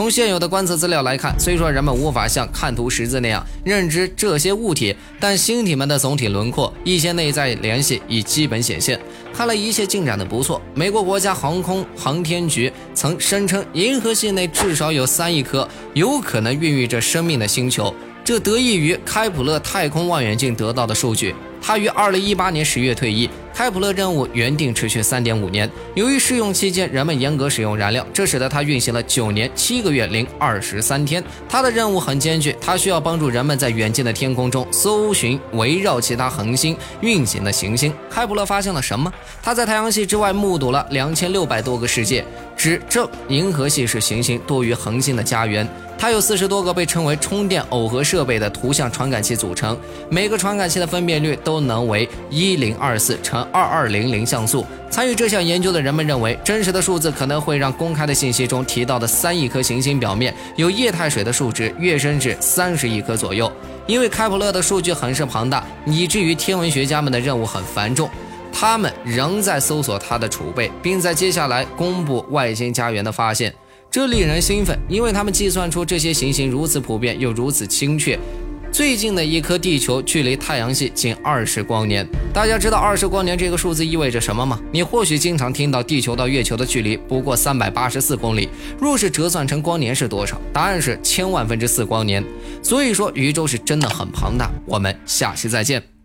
从现有的观测资料来看，虽说人们无法像看图识字那样认知这些物体，但星体们的总体轮廓、一些内在联系已基本显现。看来一切进展的不错。美国国家航空航天局曾声称，银河系内至少有三亿颗有可能孕育着生命的星球，这得益于开普勒太空望远镜得到的数据。他于二零一八年十月退役。开普勒任务原定持续三点五年，由于试用期间人们严格使用燃料，这使得它运行了九年七个月零二十三天。它的任务很艰巨，它需要帮助人们在远近的天空中搜寻围绕其他恒星运行的行星。开普勒发现了什么？他在太阳系之外目睹了两千六百多个世界，指证银河系是行星多于恒星的家园。它有四十多个被称为充电耦合设备的图像传感器组成，每个传感器的分辨率都能为一零二四乘二二零零像素。参与这项研究的人们认为，真实的数字可能会让公开的信息中提到的三亿颗行星表面有液态水的数值跃升至三十亿颗左右。因为开普勒的数据很是庞大，以至于天文学家们的任务很繁重，他们仍在搜索它的储备，并在接下来公布外星家园的发现。这令人兴奋，因为他们计算出这些行星如此普遍又如此精确。最近的一颗地球距离太阳系仅二十光年。大家知道二十光年这个数字意味着什么吗？你或许经常听到地球到月球的距离不过三百八十四公里。若是折算成光年是多少？答案是千万分之四光年。所以说，宇宙是真的很庞大。我们下期再见。